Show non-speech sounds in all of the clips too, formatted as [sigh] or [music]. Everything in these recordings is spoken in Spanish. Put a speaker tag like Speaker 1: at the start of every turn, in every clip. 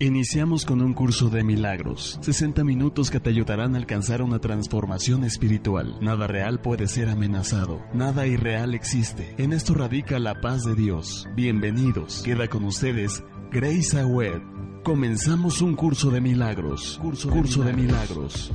Speaker 1: Iniciamos con un curso de milagros, 60 minutos que te ayudarán a alcanzar una transformación espiritual. Nada real puede ser amenazado, nada irreal existe. En esto radica la paz de Dios. Bienvenidos. Queda con ustedes Grace Awed. Comenzamos un curso de milagros. Curso, curso de milagros.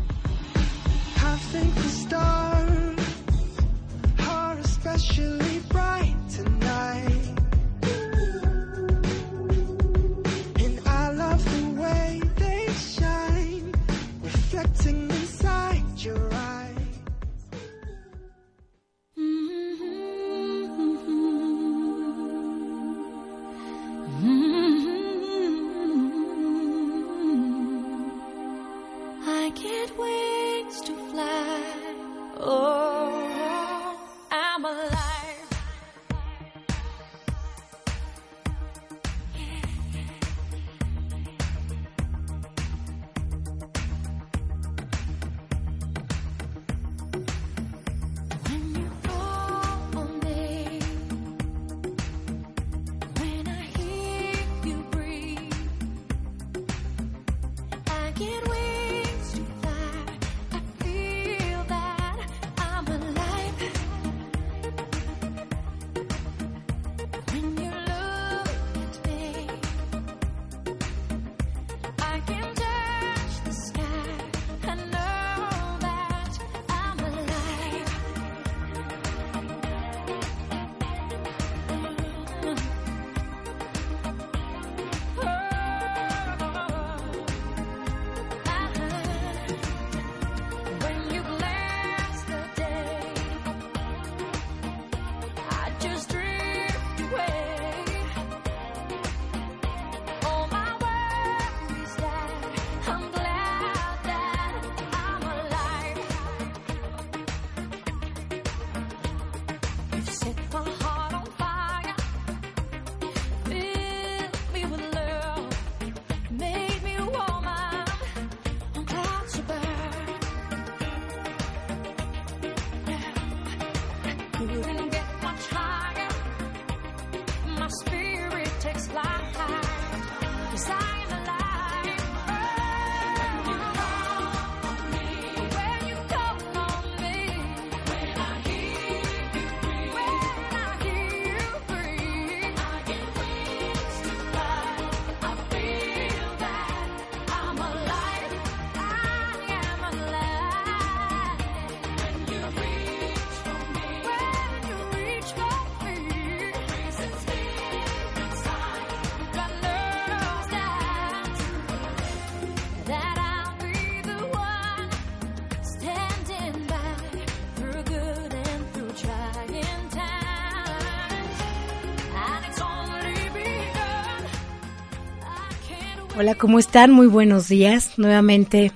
Speaker 2: Hola, ¿cómo están? Muy buenos días. Nuevamente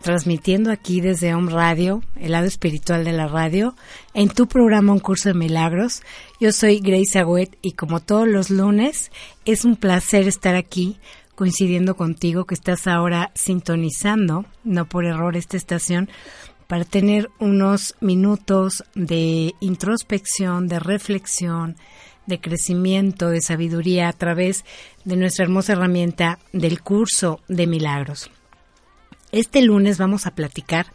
Speaker 2: transmitiendo aquí desde Home Radio, el lado espiritual de la radio, en tu programa Un Curso de Milagros. Yo soy Grace Agüet y como todos los lunes, es un placer estar aquí coincidiendo contigo que estás ahora sintonizando, no por error, esta estación, para tener unos minutos de introspección, de reflexión, de crecimiento, de sabiduría a través de nuestra hermosa herramienta del curso de milagros. Este lunes vamos a platicar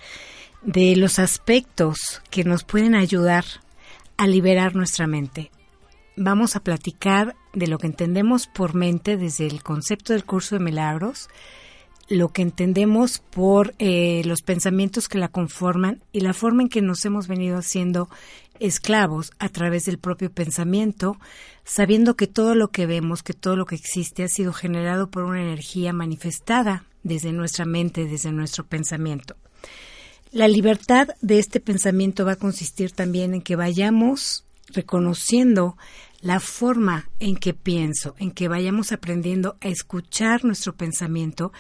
Speaker 2: de los aspectos que nos pueden ayudar a liberar nuestra mente. Vamos a platicar de lo que entendemos por mente desde el concepto del curso de milagros, lo que entendemos por eh, los pensamientos que la conforman y la forma en que nos hemos venido haciendo esclavos a través del propio pensamiento, sabiendo que todo lo que vemos, que todo lo que existe ha sido generado por una energía manifestada desde nuestra mente, desde nuestro pensamiento. La libertad de este pensamiento va a consistir también en que vayamos reconociendo la forma en que pienso, en que vayamos aprendiendo a escuchar nuestro pensamiento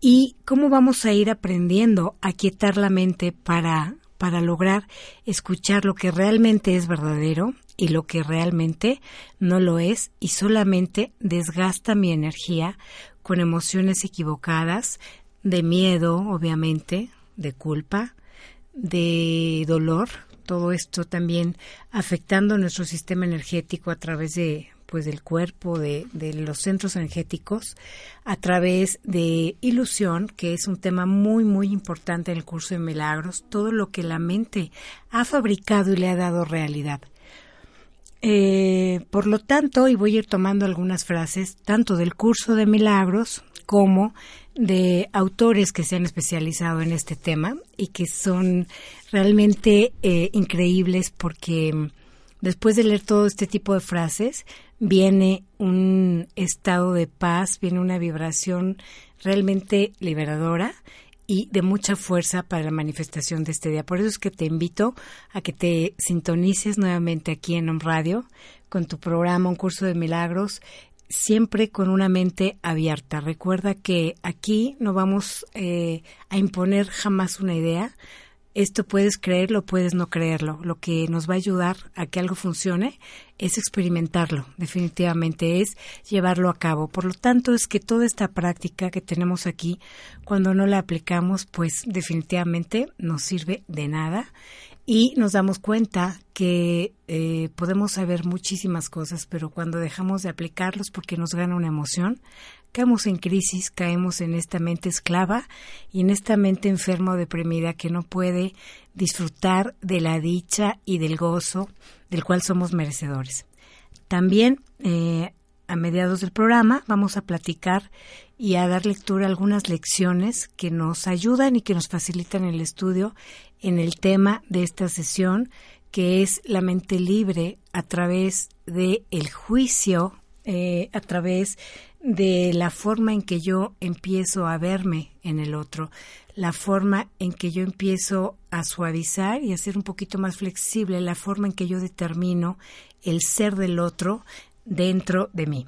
Speaker 2: y cómo vamos a ir aprendiendo a quietar la mente para, para lograr escuchar lo que realmente es verdadero y lo que realmente no lo es y solamente desgasta mi energía con emociones equivocadas, de miedo, obviamente, de culpa, de dolor, todo esto también afectando nuestro sistema energético a través de pues del cuerpo, de, los centros energéticos, a través de ilusión, que es un tema muy, muy importante en el curso de milagros, todo lo que la mente ha fabricado y le ha dado realidad. Eh, por lo tanto, y voy a ir tomando algunas frases, tanto del curso de milagros como de autores que se han especializado en este tema y que son realmente eh, increíbles porque después de leer todo este tipo de frases viene un estado de paz, viene una vibración realmente liberadora y de mucha fuerza para la manifestación de este día. Por eso es que te invito a que te sintonices nuevamente aquí en Om Radio con tu programa Un Curso de Milagros, siempre con una mente abierta. Recuerda que aquí no vamos eh, a imponer jamás una idea. Esto puedes creerlo, puedes no creerlo. Lo que nos va a ayudar a que algo funcione es experimentarlo, definitivamente es llevarlo a cabo. Por lo tanto, es que toda esta práctica que tenemos aquí, cuando no la aplicamos, pues definitivamente no sirve de nada y nos damos cuenta que eh, podemos saber muchísimas cosas, pero cuando dejamos de aplicarlos porque nos gana una emoción, caemos en crisis, caemos en esta mente esclava y en esta mente enferma o deprimida que no puede disfrutar de la dicha y del gozo del cual somos merecedores. También eh, a mediados del programa vamos a platicar y a dar lectura a algunas lecciones que nos ayudan y que nos facilitan el estudio en el tema de esta sesión, que es la mente libre a través de el juicio, eh, a través de la forma en que yo empiezo a verme en el otro, la forma en que yo empiezo a suavizar y a ser un poquito más flexible, la forma en que yo determino el ser del otro dentro de mí.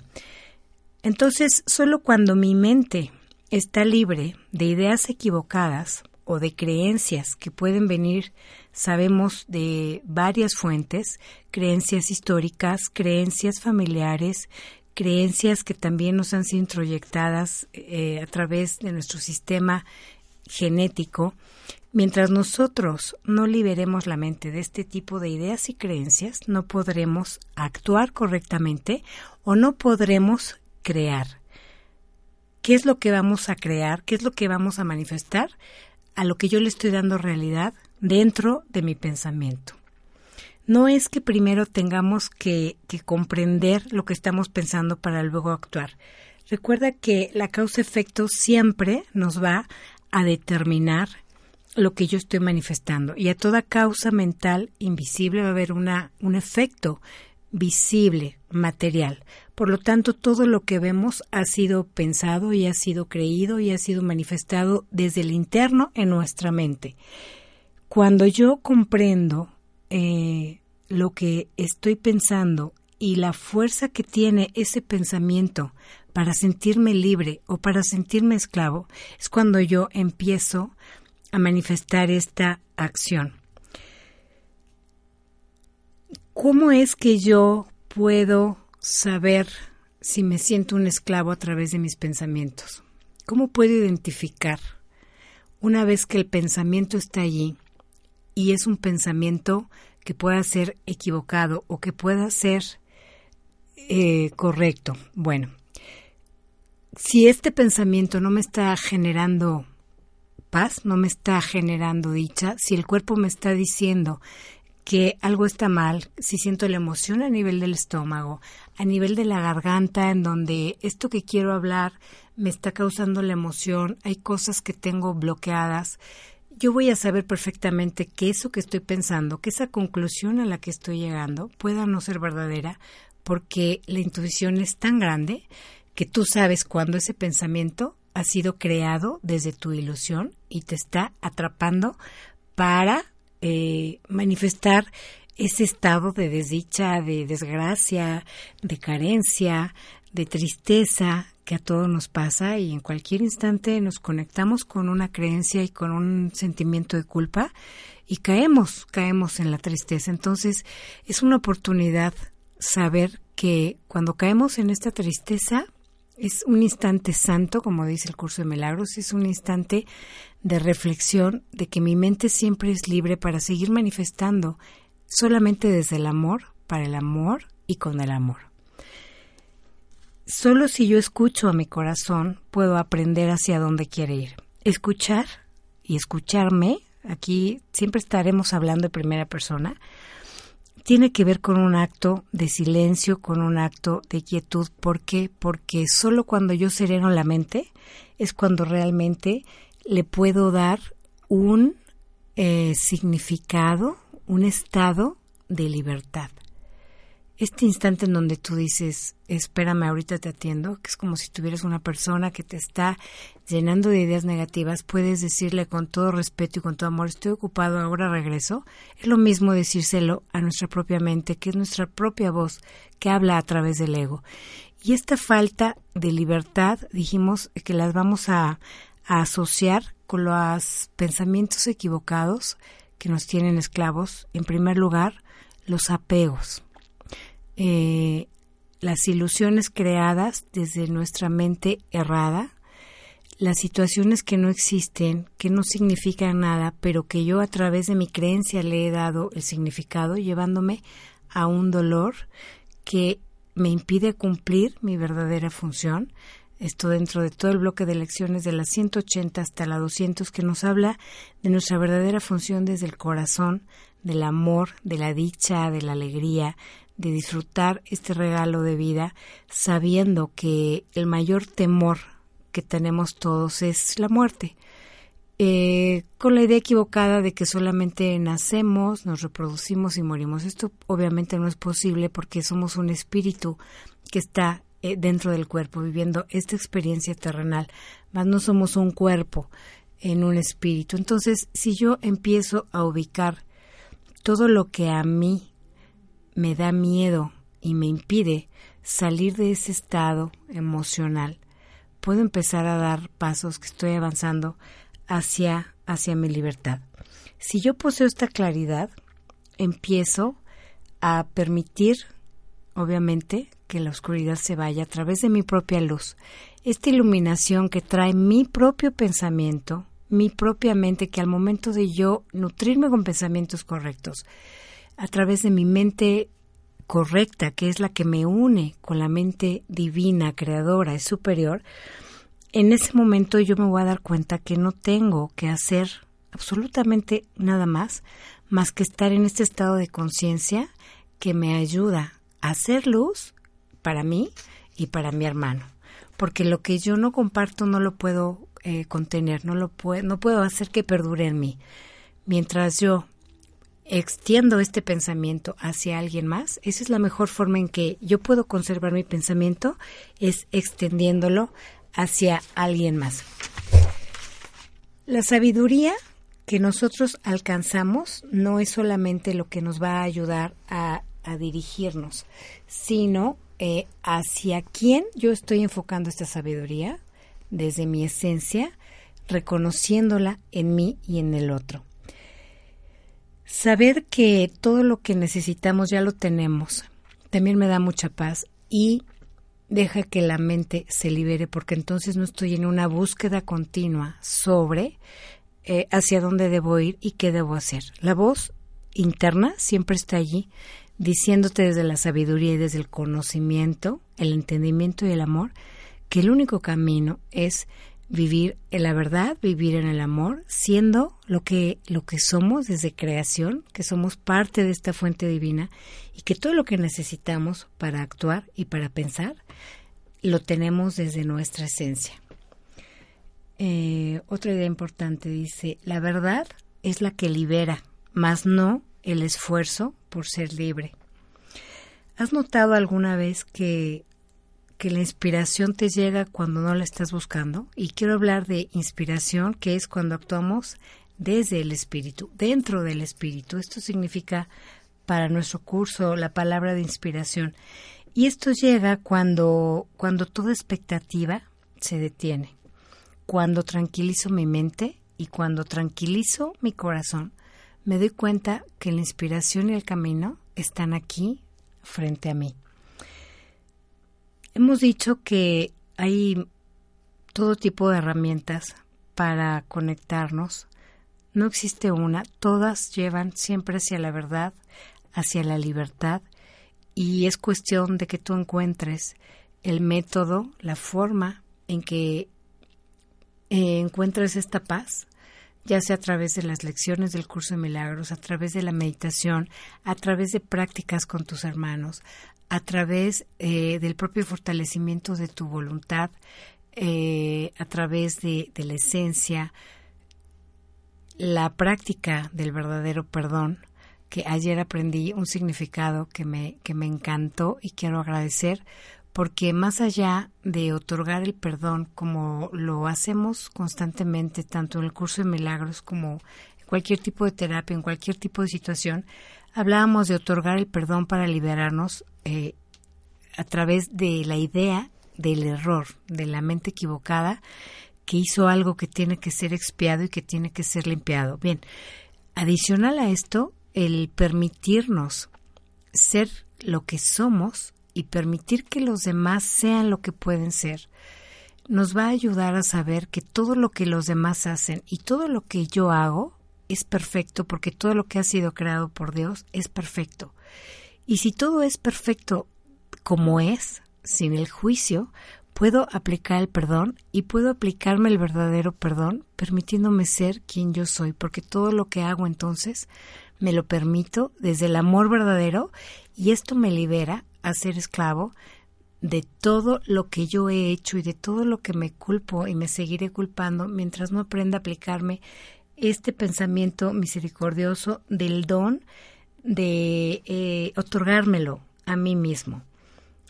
Speaker 2: Entonces, solo cuando mi mente está libre de ideas equivocadas o de creencias que pueden venir, sabemos, de varias fuentes, creencias históricas, creencias familiares, creencias que también nos han sido introyectadas eh, a través de nuestro sistema genético, mientras nosotros no liberemos la mente de este tipo de ideas y creencias, no podremos actuar correctamente o no podremos crear. ¿Qué es lo que vamos a crear? ¿Qué es lo que vamos a manifestar? A lo que yo le estoy dando realidad dentro de mi pensamiento no es que primero tengamos que, comprender lo que estamos pensando para luego actuar. Recuerda que la causa-efecto siempre nos va a determinar lo que yo estoy manifestando y a toda causa mental invisible va a haber una, un efecto visible, material. Por lo tanto, todo lo que vemos ha sido pensado y ha sido creído y ha sido manifestado desde el interno en nuestra mente. Cuando yo comprendo eh, lo que estoy pensando y la fuerza que tiene ese pensamiento para sentirme libre o para sentirme esclavo, es cuando yo empiezo a manifestar esta acción. ¿Cómo es que yo puedo saber si me siento un esclavo a través de mis pensamientos? ¿Cómo puedo identificar una vez que el pensamiento está allí y es un pensamiento que pueda ser equivocado o que pueda ser eh, correcto. Bueno, si este pensamiento no me está generando paz, no me está generando dicha, si el cuerpo me está diciendo que algo está mal, si siento la emoción a nivel del estómago, a nivel de la garganta, en donde esto que quiero hablar me está causando la emoción, hay cosas que tengo bloqueadas, yo voy a saber perfectamente que eso que estoy pensando, que esa conclusión a la que estoy llegando pueda no ser verdadera, porque la intuición es tan grande que tú sabes cuando ese pensamiento ha sido creado desde tu ilusión y te está atrapando para eh, manifestar ese estado de desdicha, de desgracia, de carencia, de tristeza que a todos nos pasa y en cualquier instante nos conectamos con una creencia y con un sentimiento de culpa y caemos, caemos en la tristeza. Entonces es una oportunidad saber que cuando caemos en esta tristeza es un instante santo, como dice el curso de milagros, es un instante de reflexión de que mi mente siempre es libre para seguir manifestando solamente desde el amor, para el amor y con el amor. Solo si yo escucho a mi corazón puedo aprender hacia dónde quiere ir. Escuchar y escucharme, aquí siempre estaremos hablando de primera persona, tiene que ver con un acto de silencio, con un acto de quietud. ¿Por qué? Porque solo cuando yo sereno la mente es cuando realmente le puedo dar un eh, significado, un estado de libertad. Este instante en donde tú dices, espérame, ahorita te atiendo, que es como si tuvieras una persona que te está llenando de ideas negativas, puedes decirle con todo respeto y con todo amor, estoy ocupado, ahora regreso. Es lo mismo decírselo a nuestra propia mente, que es nuestra propia voz que habla a través del ego. Y esta falta de libertad, dijimos que las vamos a, a asociar con los pensamientos equivocados que nos tienen esclavos. En primer lugar, los apegos. Eh, las ilusiones creadas desde nuestra mente errada, las situaciones que no existen, que no significan nada, pero que yo a través de mi creencia le he dado el significado, llevándome a un dolor que me impide cumplir mi verdadera función. Esto dentro de todo el bloque de lecciones de la 180 hasta la 200 que nos habla de nuestra verdadera función desde el corazón, del amor, de la dicha, de la alegría, de disfrutar este regalo de vida sabiendo que el mayor temor que tenemos todos es la muerte. Eh, con la idea equivocada de que solamente nacemos, nos reproducimos y morimos. Esto obviamente no es posible porque somos un espíritu que está eh, dentro del cuerpo viviendo esta experiencia terrenal, más no somos un cuerpo en un espíritu. Entonces, si yo empiezo a ubicar todo lo que a mí me da miedo y me impide salir de ese estado emocional, puedo empezar a dar pasos que estoy avanzando hacia, hacia mi libertad. Si yo poseo esta claridad, empiezo a permitir, obviamente, que la oscuridad se vaya a través de mi propia luz. Esta iluminación que trae mi propio pensamiento, mi propia mente, que al momento de yo nutrirme con pensamientos correctos, a través de mi mente correcta, que es la que me une con la mente divina, creadora, es superior, en ese momento yo me voy a dar cuenta que no tengo que hacer absolutamente nada más más que estar en este estado de conciencia que me ayuda a hacer luz para mí y para mi hermano. Porque lo que yo no comparto no lo puedo eh, contener, no lo no puedo hacer que perdure en mí. Mientras yo extiendo este pensamiento hacia alguien más, esa es la mejor forma en que yo puedo conservar mi pensamiento, es extendiéndolo hacia alguien más. La sabiduría que nosotros alcanzamos no es solamente lo que nos va a ayudar a, dirigirnos, sino eh, hacia quién yo estoy enfocando esta sabiduría desde mi esencia, reconociéndola en mí y en el otro. Saber que todo lo que necesitamos ya lo tenemos también me da mucha paz y deja que la mente se libere porque entonces no estoy en una búsqueda continua sobre eh, hacia dónde debo ir y qué debo hacer. La voz interna siempre está allí diciéndote desde la sabiduría y desde el conocimiento, el entendimiento y el amor que el único camino es vivir en la verdad, vivir en el amor, siendo lo que lo que somos desde creación, que somos parte de esta fuente divina y que todo lo que necesitamos para actuar y para pensar lo tenemos desde nuestra esencia. Eh, otra idea importante dice, la verdad es la que libera, más no el esfuerzo por ser libre. ¿Has notado alguna vez que que la inspiración te llega cuando no la estás buscando. Y quiero hablar de inspiración, que es cuando actuamos desde el espíritu, dentro del espíritu. Esto significa para nuestro curso la palabra de inspiración. Y esto llega cuando, cuando toda expectativa se detiene, cuando tranquilizo mi mente y cuando tranquilizo mi corazón, me doy cuenta que la inspiración y el camino están aquí frente a mí. Hemos dicho que hay todo tipo de herramientas para conectarnos. No existe una, todas llevan siempre hacia la verdad, hacia la libertad, y es cuestión de que tú encuentres el método, la forma en que eh, encuentres esta paz, ya sea a través de las lecciones del curso de milagros, a través de la meditación, a través de prácticas con tus hermanos, a través eh, del propio fortalecimiento de tu voluntad, eh, a través de, de la esencia, la práctica del verdadero perdón, que ayer aprendí un significado que me, que me encantó y quiero agradecer porque más allá de otorgar el perdón como lo hacemos constantemente, tanto en el curso de milagros como en cualquier tipo de terapia, en cualquier tipo de situación, hablábamos de otorgar el perdón para liberarnos eh, a través de la idea del error, de la mente equivocada que hizo algo que tiene que ser expiado y que tiene que ser limpiado. Bien, adicional a esto, el permitirnos ser lo que somos y permitir que los demás sean lo que pueden ser, nos va a ayudar a saber que todo lo que los demás hacen y todo lo que yo hago es perfecto porque todo lo que ha sido creado por Dios es perfecto. Y si todo es perfecto como es, sin el juicio, puedo aplicar el perdón y puedo aplicarme el verdadero perdón, permitiéndome ser quien yo soy, porque todo lo que hago entonces me lo permito desde el amor verdadero y esto me libera a ser esclavo de todo lo que yo he hecho y de todo lo que me culpo y me seguiré culpando mientras no aprenda a aplicarme este pensamiento misericordioso del don de eh, otorgármelo a mí mismo,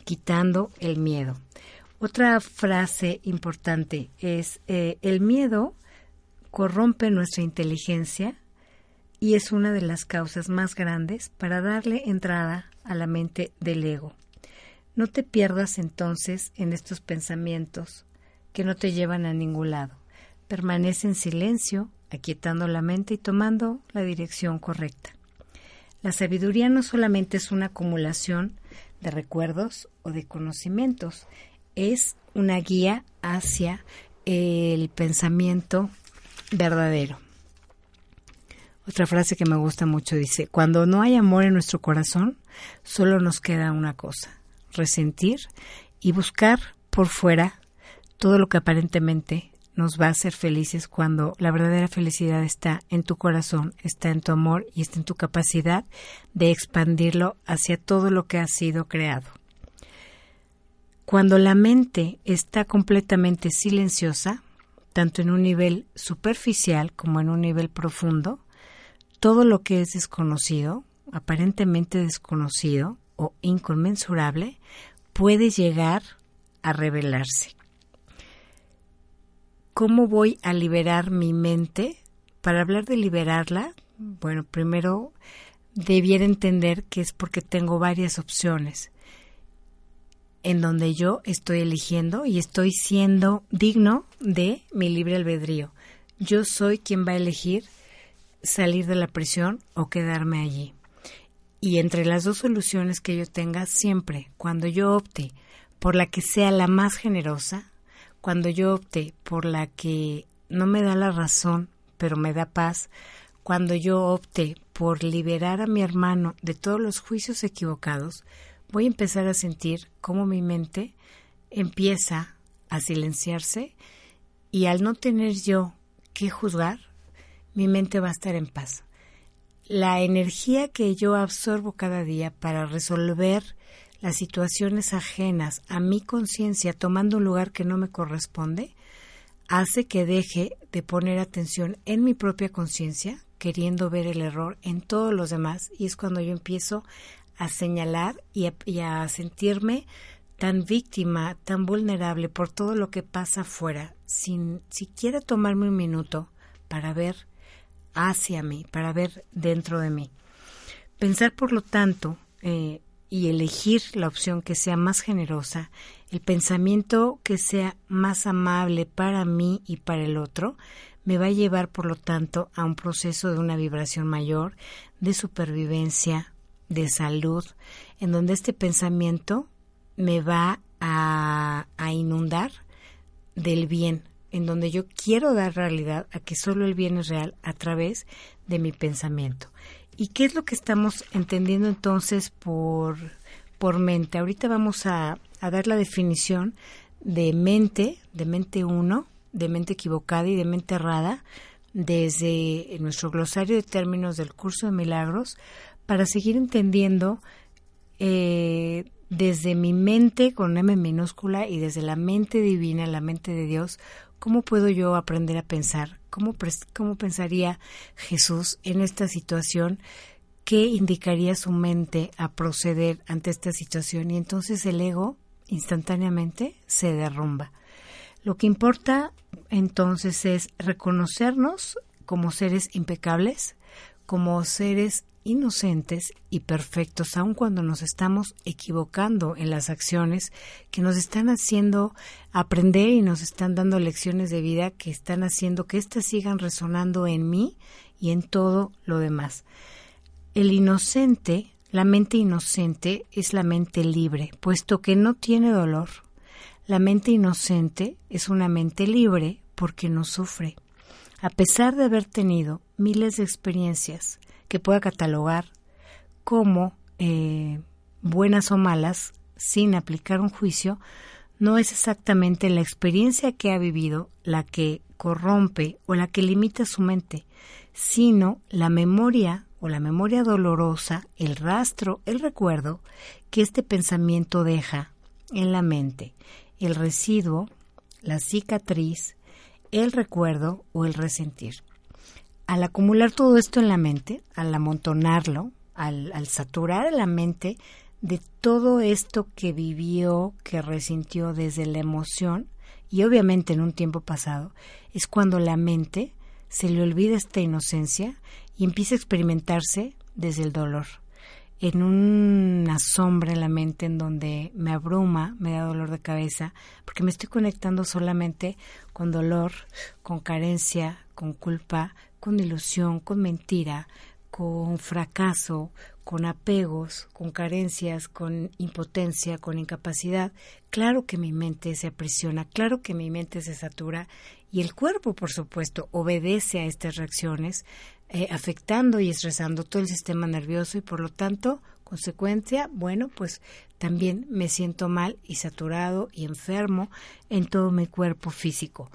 Speaker 2: quitando el miedo. Otra frase importante es, eh, el miedo corrompe nuestra inteligencia y es una de las causas más grandes para darle entrada a la mente del ego. No te pierdas entonces en estos pensamientos que no te llevan a ningún lado. Permanece en silencio, aquietando la mente y tomando la dirección correcta. La sabiduría no solamente es una acumulación de recuerdos o de conocimientos, es una guía hacia el pensamiento verdadero. Otra frase que me gusta mucho dice, cuando no hay amor en nuestro corazón, solo nos queda una cosa, resentir y buscar por fuera todo lo que aparentemente nos va a hacer felices cuando la verdadera felicidad está en tu corazón, está en tu amor y está en tu capacidad de expandirlo hacia todo lo que ha sido creado. Cuando la mente está completamente silenciosa, tanto en un nivel superficial como en un nivel profundo, todo lo que es desconocido, aparentemente desconocido o inconmensurable, puede llegar a revelarse. ¿Cómo voy a liberar mi mente? Para hablar de liberarla, bueno, primero debiera entender que es porque tengo varias opciones en donde yo estoy eligiendo y estoy siendo digno de mi libre albedrío. Yo soy quien va a elegir salir de la prisión o quedarme allí. Y entre las dos soluciones que yo tenga, siempre, cuando yo opte por la que sea la más generosa, cuando yo opte por la que no me da la razón, pero me da paz, cuando yo opte por liberar a mi hermano de todos los juicios equivocados, voy a empezar a sentir cómo mi mente empieza a silenciarse y al no tener yo que juzgar, mi mente va a estar en paz. La energía que yo absorbo cada día para resolver las situaciones ajenas a mi conciencia tomando un lugar que no me corresponde, hace que deje de poner atención en mi propia conciencia, queriendo ver el error en todos los demás, y es cuando yo empiezo a señalar y a, sentirme tan víctima, tan vulnerable por todo lo que pasa afuera, sin siquiera tomarme un minuto para ver hacia mí, para ver dentro de mí. pensar, por lo tanto, eh, y elegir la opción que sea más generosa, el pensamiento que sea más amable para mí y para el otro, me va a llevar, por lo tanto, a un proceso de una vibración mayor, de supervivencia, de salud, en donde este pensamiento me va a, a inundar del bien, en donde yo quiero dar realidad a que solo el bien es real a través de mi pensamiento. ¿Y qué es lo que estamos entendiendo entonces por, por mente? Ahorita vamos a, a dar la definición de mente, de mente uno, de mente equivocada y de mente errada desde nuestro glosario de términos del curso de milagros para seguir entendiendo eh, desde mi mente con M minúscula y desde la mente divina, la mente de Dios, cómo puedo yo aprender a pensar, cómo, cómo pensaría Jesús en esta situación, qué indicaría su mente a proceder ante esta situación y entonces el ego instantáneamente se derrumba. Lo que importa entonces es reconocernos como seres impecables, como seres inocentes y perfectos, aun cuando nos estamos equivocando en las acciones que nos están haciendo aprender y nos están dando lecciones de vida que están haciendo que éstas sigan resonando en mí y en todo lo demás. El inocente, la mente inocente, es la mente libre, puesto que no tiene dolor. La mente inocente es una mente libre porque no sufre. A pesar de haber tenido miles de experiencias que pueda catalogar como eh, buenas o malas, sin aplicar un juicio, no es exactamente la experiencia que ha vivido la que corrompe o la que limita su mente, sino la memoria o la memoria dolorosa, el rastro, el recuerdo que este pensamiento deja en la mente, el residuo, la cicatriz, el recuerdo o el resentir. Al acumular todo esto en la mente, al amontonarlo, al, al saturar la mente de todo esto que vivió, que resintió desde la emoción, y obviamente en un tiempo pasado, es cuando la mente se le olvida esta inocencia y empieza a experimentarse desde el dolor, en una sombra en la mente en donde me abruma, me da dolor de cabeza, porque me estoy conectando solamente con dolor, con carencia, con culpa, con ilusión, con mentira, con fracaso, con apegos, con carencias, con impotencia, con incapacidad. Claro que mi mente se aprisiona, claro que mi mente se satura y el cuerpo, por supuesto, obedece a estas reacciones, eh, afectando y estresando todo el sistema nervioso y por lo tanto, consecuencia, bueno, pues también me siento mal y saturado y enfermo en todo mi cuerpo físico.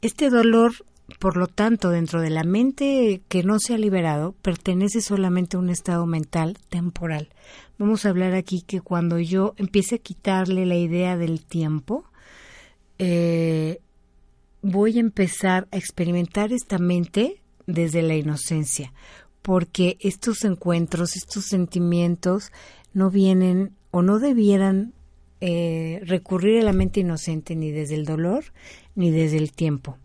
Speaker 2: Este dolor por lo tanto, dentro de la mente que no se ha liberado, pertenece solamente a un estado mental temporal. Vamos a hablar aquí que cuando yo empiece a quitarle la idea del tiempo, eh, voy a empezar a experimentar esta mente desde la inocencia, porque estos encuentros, estos sentimientos no vienen o no debieran eh, recurrir a la mente inocente ni desde el dolor ni desde el tiempo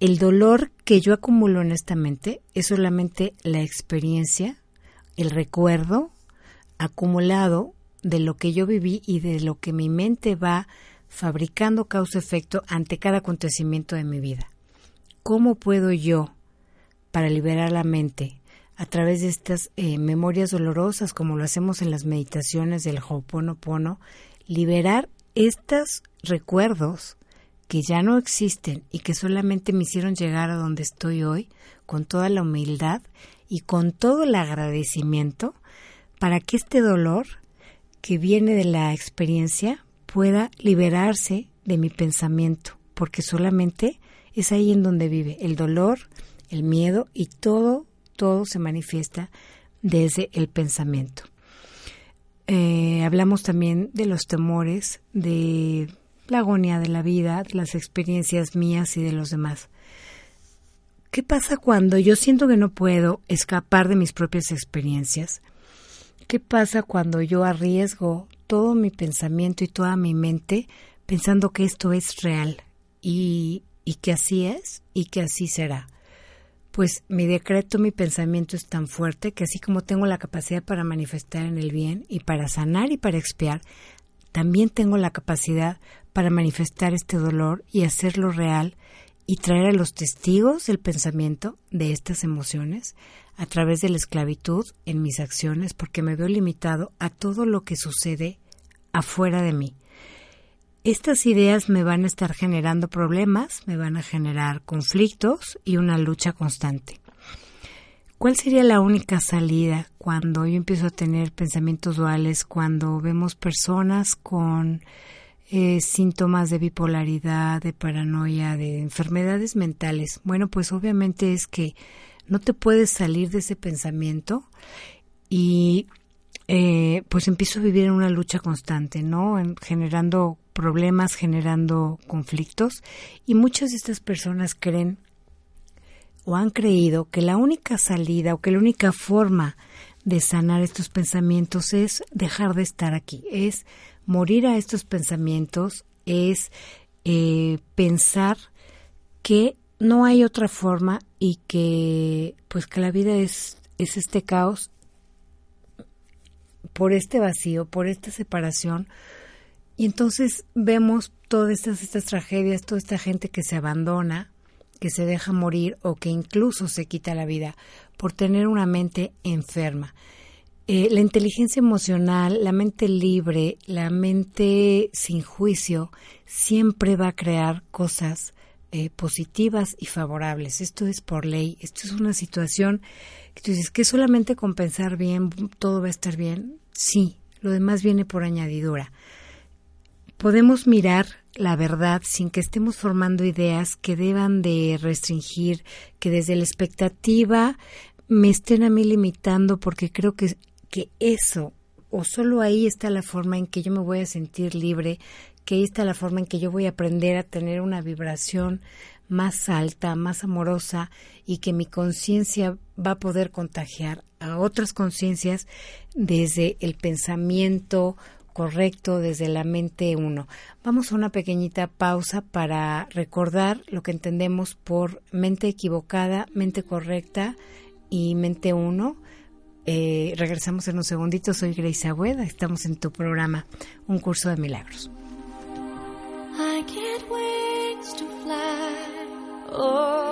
Speaker 2: el dolor que yo acumulo en esta mente es solamente la experiencia, el recuerdo acumulado de lo que yo viví y de lo que mi mente va fabricando causa-efecto ante cada acontecimiento de mi vida. ¿Cómo puedo yo, para liberar la mente, a través de estas eh, memorias dolorosas, como lo hacemos en las meditaciones del Ho'oponopono, liberar estos recuerdos que ya no existen y que solamente me hicieron llegar a donde estoy hoy con toda la humildad y con todo el agradecimiento para que este dolor que viene de la experiencia pueda liberarse de mi pensamiento, porque solamente es ahí en donde vive el dolor, el miedo y todo, todo se manifiesta desde el pensamiento. Eh, hablamos también de los temores, de la agonía de la vida, de las experiencias mías y de los demás. ¿Qué pasa cuando yo siento que no puedo escapar de mis propias experiencias? ¿Qué pasa cuando yo arriesgo todo mi pensamiento y toda mi mente pensando que esto es real y, y que así es y que así será? pues mi decreto, mi pensamiento es tan fuerte que así como tengo la capacidad para manifestar en el bien y para sanar y para expiar, también tengo la capacidad para manifestar este dolor y hacerlo real y traer a los testigos del pensamiento de estas emociones a través de la esclavitud en mis acciones porque me veo limitado a todo lo que sucede afuera de mí. Estas ideas me van a estar generando problemas, me van a generar conflictos y una lucha constante. ¿Cuál sería la única salida cuando yo empiezo a tener pensamientos duales, cuando vemos personas con eh, síntomas de bipolaridad, de paranoia, de enfermedades mentales? Bueno, pues obviamente es que no te puedes salir de ese pensamiento y eh, pues empiezo a vivir en una lucha constante, ¿no? En- generando problemas, generando conflictos y muchas de estas personas creen o han creído que la única salida o que la única forma de sanar estos pensamientos es dejar de estar aquí, es morir a estos pensamientos, es eh, pensar que no hay otra forma y que pues que la vida es, es este caos por este vacío, por esta separación. Y entonces vemos todas estas, estas tragedias, toda esta gente que se abandona, que se deja morir o que incluso se quita la vida por tener una mente enferma. Eh, la inteligencia emocional, la mente libre, la mente sin juicio, siempre va a crear cosas eh, positivas y favorables. Esto es por ley. Esto es una situación que tú dices que solamente con pensar bien todo va a estar bien. Sí, lo demás viene por añadidura. Podemos mirar la verdad sin que estemos formando ideas que deban de restringir, que desde la expectativa me estén a mí limitando porque creo que, que eso o solo ahí está la forma en que yo me voy a sentir libre, que ahí está la forma en que yo voy a aprender a tener una vibración más alta, más amorosa y que mi conciencia va a poder contagiar a otras conciencias desde el pensamiento correcto, desde la mente uno. Vamos a una pequeñita pausa para recordar lo que entendemos por mente equivocada, mente correcta y mente uno. Eh, regresamos en un segundito. Soy Grace Agüeda. Estamos en tu programa Un Curso de Milagros.
Speaker 1: I get wings to fly. Oh.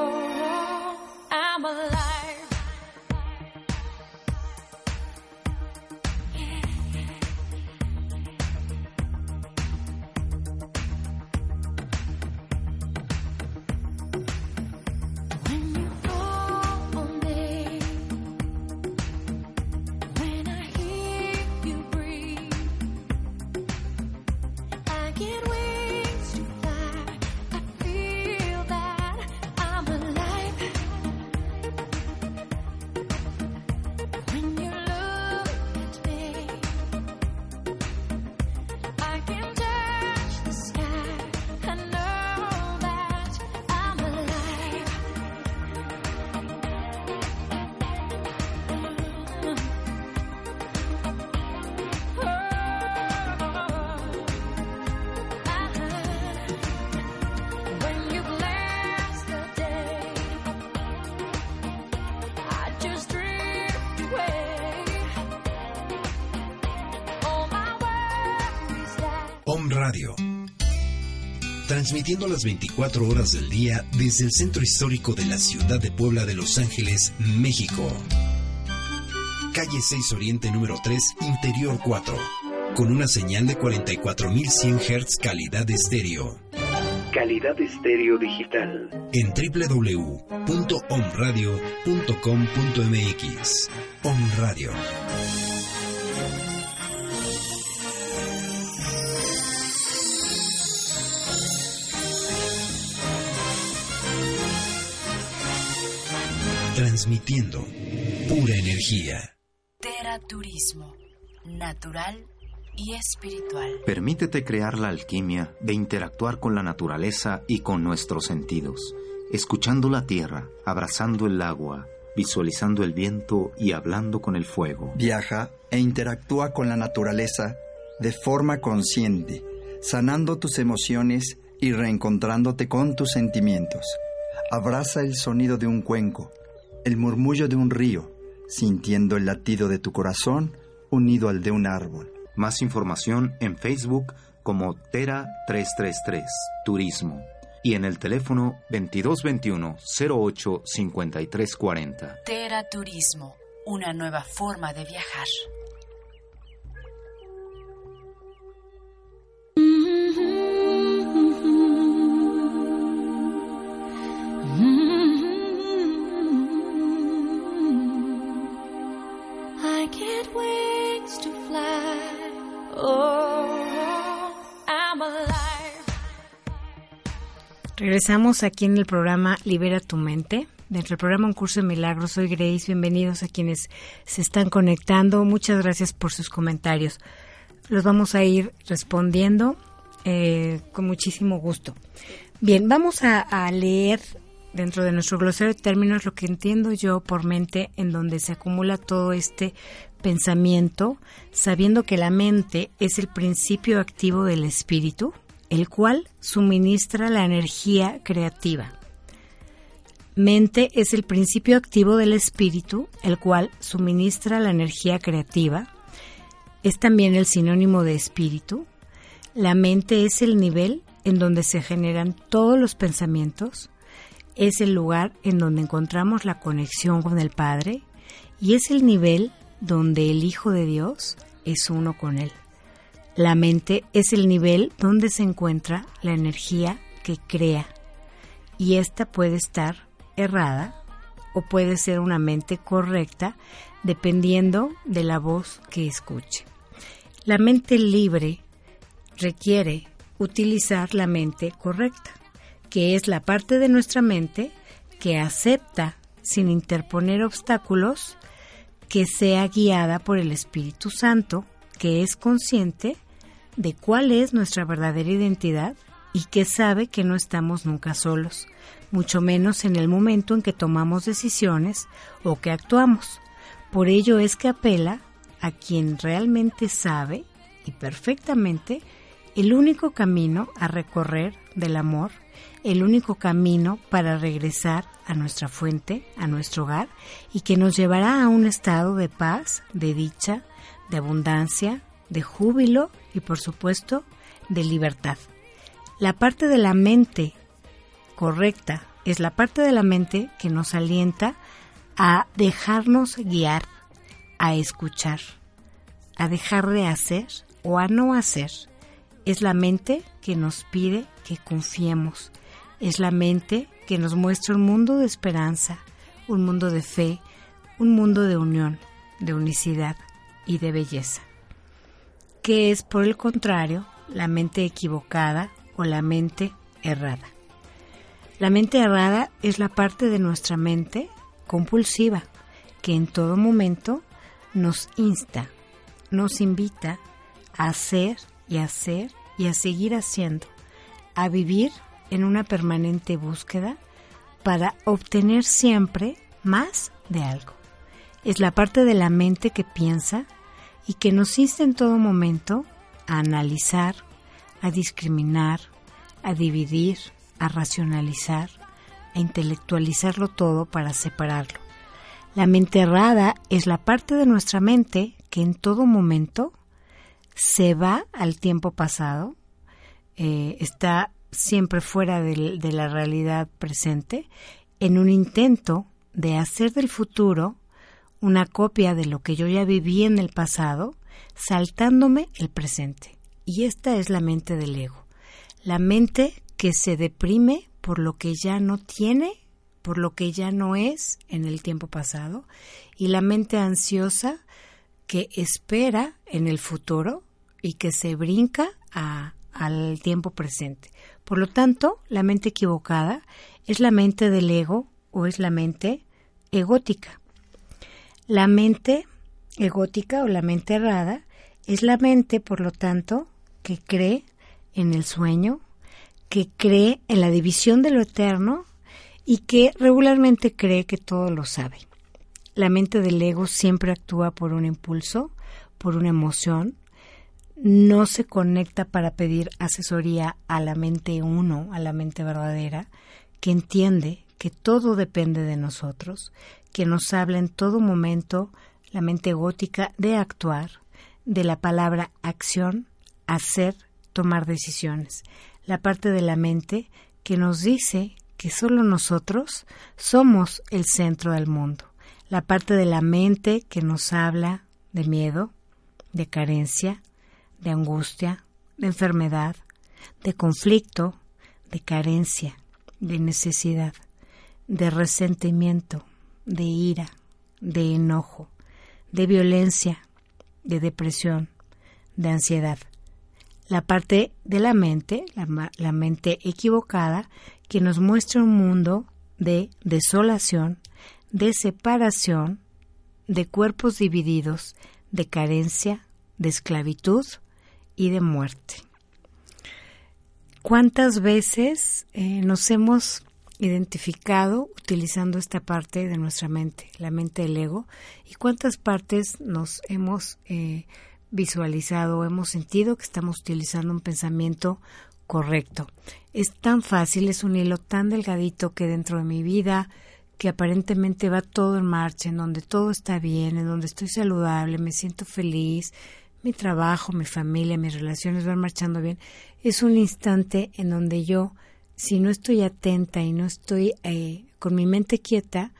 Speaker 3: Radio. Transmitiendo las 24 horas del día desde el centro histórico de la ciudad de Puebla de Los Ángeles, México. Calle 6 Oriente número 3, Interior 4. Con una señal de 44.100 Hz calidad estéreo. Calidad estéreo digital. En www.omradio.com.mx. Om Radio. Transmitiendo pura energía.
Speaker 4: Teraturismo, natural y espiritual.
Speaker 5: Permítete crear la alquimia de interactuar con la naturaleza y con nuestros sentidos, escuchando la tierra, abrazando el agua, visualizando el viento y hablando con el fuego.
Speaker 6: Viaja e interactúa con la naturaleza de forma consciente, sanando tus emociones y reencontrándote con tus sentimientos. Abraza el sonido de un cuenco, el murmullo de un río, sintiendo el latido de tu corazón unido al de un árbol.
Speaker 5: Más información en Facebook como Tera 333 Turismo y en el teléfono 2221 08 5340.
Speaker 4: Tera Turismo, una nueva forma de viajar.
Speaker 2: Regresamos aquí en el programa Libera tu mente. Dentro del programa Un Curso de Milagros, soy Grace. Bienvenidos a quienes se están conectando. Muchas gracias por sus comentarios. Los vamos a ir respondiendo eh, con muchísimo gusto. Bien, vamos a, a leer dentro de nuestro glosario de términos lo que entiendo yo por mente en donde se acumula todo este pensamiento, sabiendo que la mente es el principio activo del espíritu, el cual suministra la energía creativa. Mente es el principio activo del espíritu, el cual suministra la energía creativa. Es también el sinónimo de espíritu. La mente es el nivel en donde se generan todos los pensamientos. Es el lugar en donde encontramos la conexión con el Padre y es el nivel donde el Hijo de Dios es uno con Él. La mente es el nivel donde se encuentra la energía que crea y esta puede estar errada o puede ser una mente correcta dependiendo de la voz que escuche. La mente libre requiere utilizar la mente correcta, que es la parte de nuestra mente que acepta sin interponer obstáculos que sea guiada por el Espíritu Santo, que es consciente de cuál es nuestra verdadera identidad y que sabe que no estamos nunca solos, mucho menos en el momento en que tomamos decisiones o que actuamos. Por ello es que apela a quien realmente sabe y perfectamente el único camino a recorrer del amor, el único camino para regresar a nuestra fuente, a nuestro hogar, y que nos llevará a un estado de paz, de dicha, de abundancia, de júbilo y por supuesto de libertad. La parte de la mente correcta es la parte de la mente que nos alienta a dejarnos guiar, a escuchar, a dejar de hacer o a no hacer. Es la mente que nos pide que confiemos. Es la mente que nos muestra un mundo de esperanza, un mundo de fe, un mundo de unión, de unicidad y de belleza. Que es, por el contrario, la mente equivocada o la mente errada. La mente errada es la parte de nuestra mente compulsiva que en todo momento nos insta, nos invita a hacer y hacer y a seguir haciendo, a vivir en una permanente búsqueda para obtener siempre más de algo. Es la parte de la mente que piensa y que nos insta en todo momento a analizar, a discriminar, a dividir, a racionalizar, a intelectualizarlo todo para separarlo. La mente errada es la parte de nuestra mente que en todo momento se va al tiempo pasado, eh, está siempre fuera de, la realidad presente, en un intento de hacer del futuro una copia de lo que yo ya viví en el pasado, saltándome el presente. Y esta es la mente del ego. La mente que se deprime por lo que ya no tiene, por lo que ya no es en el tiempo pasado, y la mente ansiosa que espera en el futuro y que se brinca a- al tiempo presente. Por lo tanto, la mente equivocada es la mente del ego o es la mente egótica. La mente egótica o la mente errada es la mente, por lo tanto, que cree en el sueño, que cree en la división de lo eterno y que regularmente cree que todo lo sabe. La mente del ego siempre actúa por un impulso, por una emoción, no se conecta para pedir asesoría a la mente uno, a la mente verdadera, que entiende que todo depende de nosotros, que nos habla en todo momento la mente gótica de actuar, de la palabra acción, hacer, tomar decisiones. La parte de la mente que nos dice que solo nosotros somos el centro del mundo. La parte de la mente que nos habla de miedo, de carencia, de angustia, de enfermedad, de conflicto, de carencia, de necesidad, de resentimiento, de ira, de enojo, de violencia, de depresión, de ansiedad. La parte de la mente, la, la mente equivocada, que nos muestra un mundo de desolación, de separación, de cuerpos divididos, de carencia, de esclavitud y de muerte. ¿Cuántas veces eh, nos hemos identificado utilizando esta parte de nuestra mente, la mente del ego, y cuántas partes nos hemos eh, visualizado hemos sentido que estamos utilizando un pensamiento correcto? Es tan fácil, es un hilo tan delgadito que dentro de mi vida, que aparentemente va todo en marcha, en donde todo está bien, en donde estoy saludable, me siento feliz, mi trabajo, mi familia, mis relaciones van marchando bien, es un instante en donde yo, si no estoy atenta y no estoy eh, con mi mente quieta,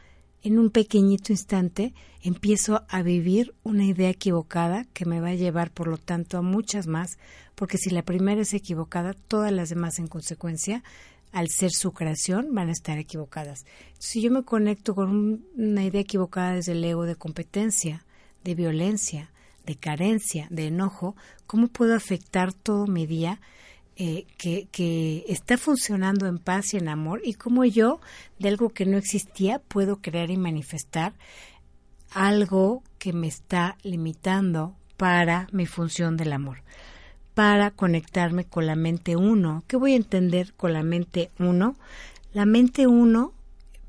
Speaker 2: en un pequeñito instante empiezo a vivir una idea equivocada que me va a llevar, por lo tanto, a muchas más, porque si la primera es equivocada, todas las demás en consecuencia, al ser su creación, van a estar equivocadas. Si yo me conecto con un- una idea equivocada desde el ego de competencia, de violencia, de carencia, de enojo, ¿cómo puedo afectar todo mi día eh, que, que está funcionando en paz y en amor? Y cómo yo, de algo que no existía, puedo crear y manifestar algo que me está limitando para mi función del amor, para conectarme con la mente uno. ¿Qué voy a entender con la mente uno? La mente uno,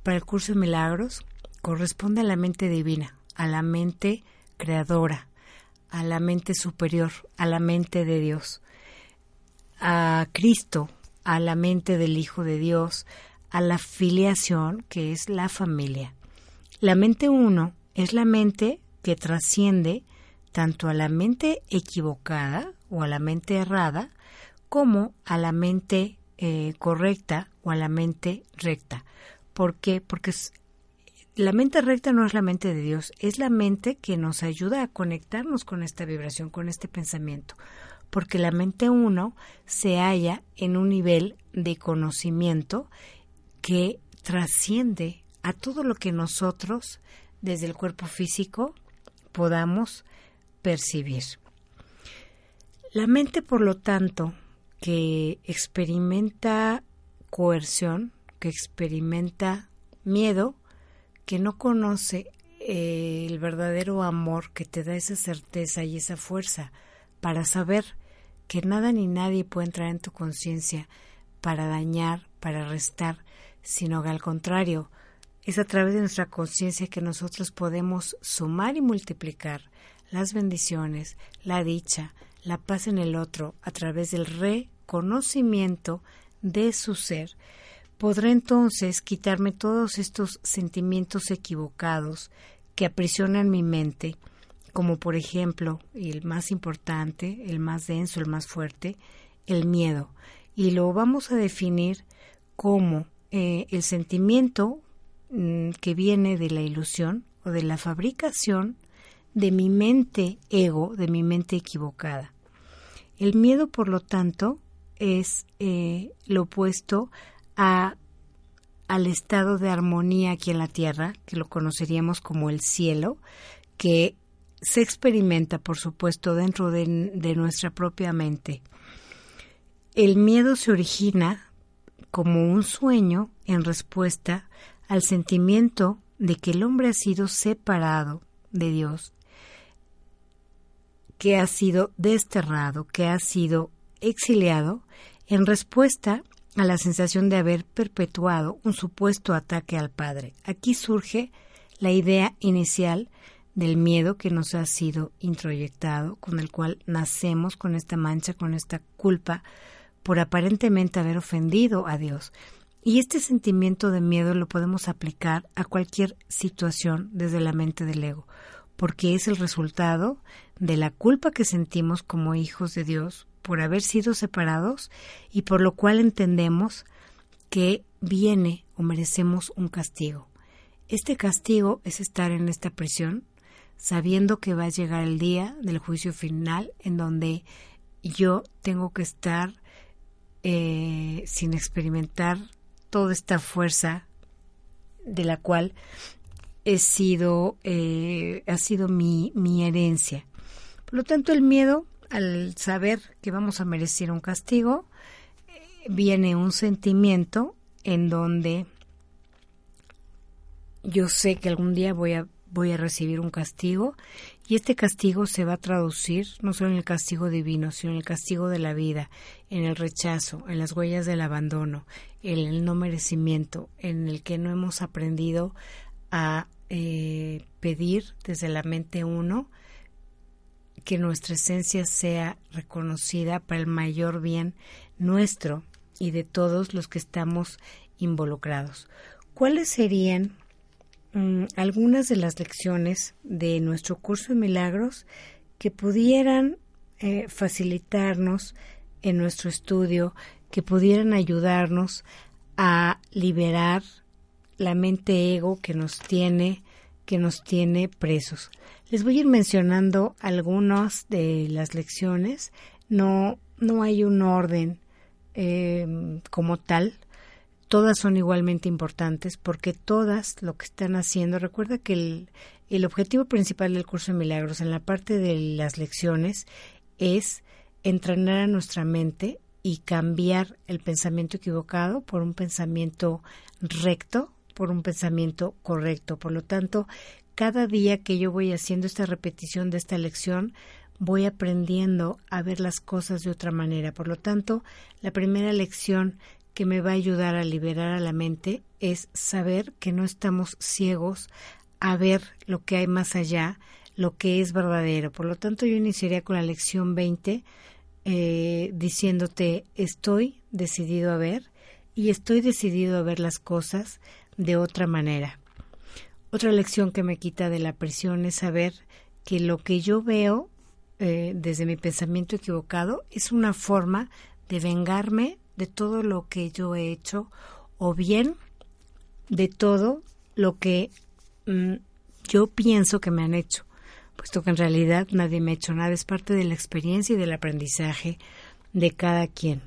Speaker 2: para el curso de milagros, corresponde a la mente divina, a la mente creadora, a la mente superior, a la mente de Dios, a Cristo, a la mente del Hijo de Dios, a la filiación, que es la familia. La mente uno es la mente que trasciende tanto a la mente equivocada o a la mente errada, como a la mente eh, correcta o a la mente recta. ¿Por qué? Porque la mente recta no es la mente de Dios, es la mente que nos ayuda a conectarnos con esta vibración, con este pensamiento. Porque la mente uno se halla en un nivel de conocimiento que trasciende a todo lo que nosotros, desde el cuerpo físico, podamos percibir. La mente, por lo tanto, que experimenta coerción, que experimenta miedo, que no conoce eh, el verdadero amor que te da esa certeza y esa fuerza para saber que nada ni nadie puede entrar en tu conciencia para dañar, para restar, sino que al contrario, es a través de nuestra conciencia que nosotros podemos sumar y multiplicar las bendiciones, la dicha, la paz en el otro a través del reconocimiento de su ser. Podré entonces quitarme todos estos sentimientos equivocados que aprisionan mi mente, como por ejemplo, el más importante, el más denso, el más fuerte, el miedo. Y lo vamos a definir como eh, el sentimiento mm, que viene de la ilusión o de la fabricación de mi mente ego, de mi mente equivocada. El miedo, por lo tanto, es eh, lo opuesto al estado de armonía aquí en la Tierra, que lo conoceríamos como el cielo, que se experimenta, por supuesto, dentro de, de nuestra propia mente. El miedo se origina como un sueño en respuesta al sentimiento de que el hombre ha sido separado de Dios, que ha sido desterrado, que ha sido exiliado, en respuesta a la sensación de haber perpetuado un supuesto ataque al Padre. Aquí surge la idea inicial del miedo que nos ha sido introyectado, con el cual nacemos con esta mancha, con esta culpa por aparentemente haber ofendido a Dios. Y este sentimiento de miedo lo podemos aplicar a cualquier situación desde la mente del ego, porque es el resultado de la culpa que sentimos como hijos de Dios por haber sido separados y por lo cual entendemos que viene o merecemos un castigo. Este castigo es estar en esta prisión sabiendo que va a llegar el día del juicio final en donde yo tengo que estar eh, sin experimentar toda esta fuerza de la cual he sido, eh, ha sido mi, mi herencia. Por lo tanto, el miedo, al saber que vamos a merecer un castigo, eh, viene un sentimiento en donde yo sé que algún día voy a voy a recibir un castigo y este castigo se va a traducir no solo en el castigo divino, sino en el castigo de la vida, en el rechazo, en las huellas del abandono, en el no merecimiento, en el que no hemos aprendido a eh, pedir desde la mente uno que nuestra esencia sea reconocida para el mayor bien nuestro y de todos los que estamos involucrados. ¿Cuáles serían mm, algunas de las lecciones de nuestro curso de milagros que pudieran eh, facilitarnos en nuestro estudio, que pudieran ayudarnos a liberar la mente ego que nos tiene que nos tiene presos. Les voy a ir mencionando algunas de las lecciones. No, no hay un orden eh, como tal. Todas son igualmente importantes porque todas lo que están haciendo, recuerda que el, el objetivo principal del curso de milagros en la parte de las lecciones es entrenar a nuestra mente y cambiar el pensamiento equivocado por un pensamiento recto, por un pensamiento correcto. Por lo tanto, cada día que yo voy haciendo esta repetición de esta lección, voy aprendiendo a ver las cosas de otra manera. Por lo tanto, la primera lección que me va a ayudar a liberar a la mente es saber que no estamos ciegos a ver lo que hay más allá, lo que es verdadero. Por lo tanto, yo iniciaría con la lección 20 eh, diciéndote estoy decidido a ver y estoy decidido a ver las cosas de otra manera. Otra lección que me quita de la presión es saber que lo que yo veo eh, desde mi pensamiento equivocado es una forma de vengarme de todo lo que yo he hecho o bien de todo lo que mm, yo pienso que me han hecho, puesto que en realidad nadie me ha hecho nada, es parte de la experiencia y del aprendizaje de cada quien.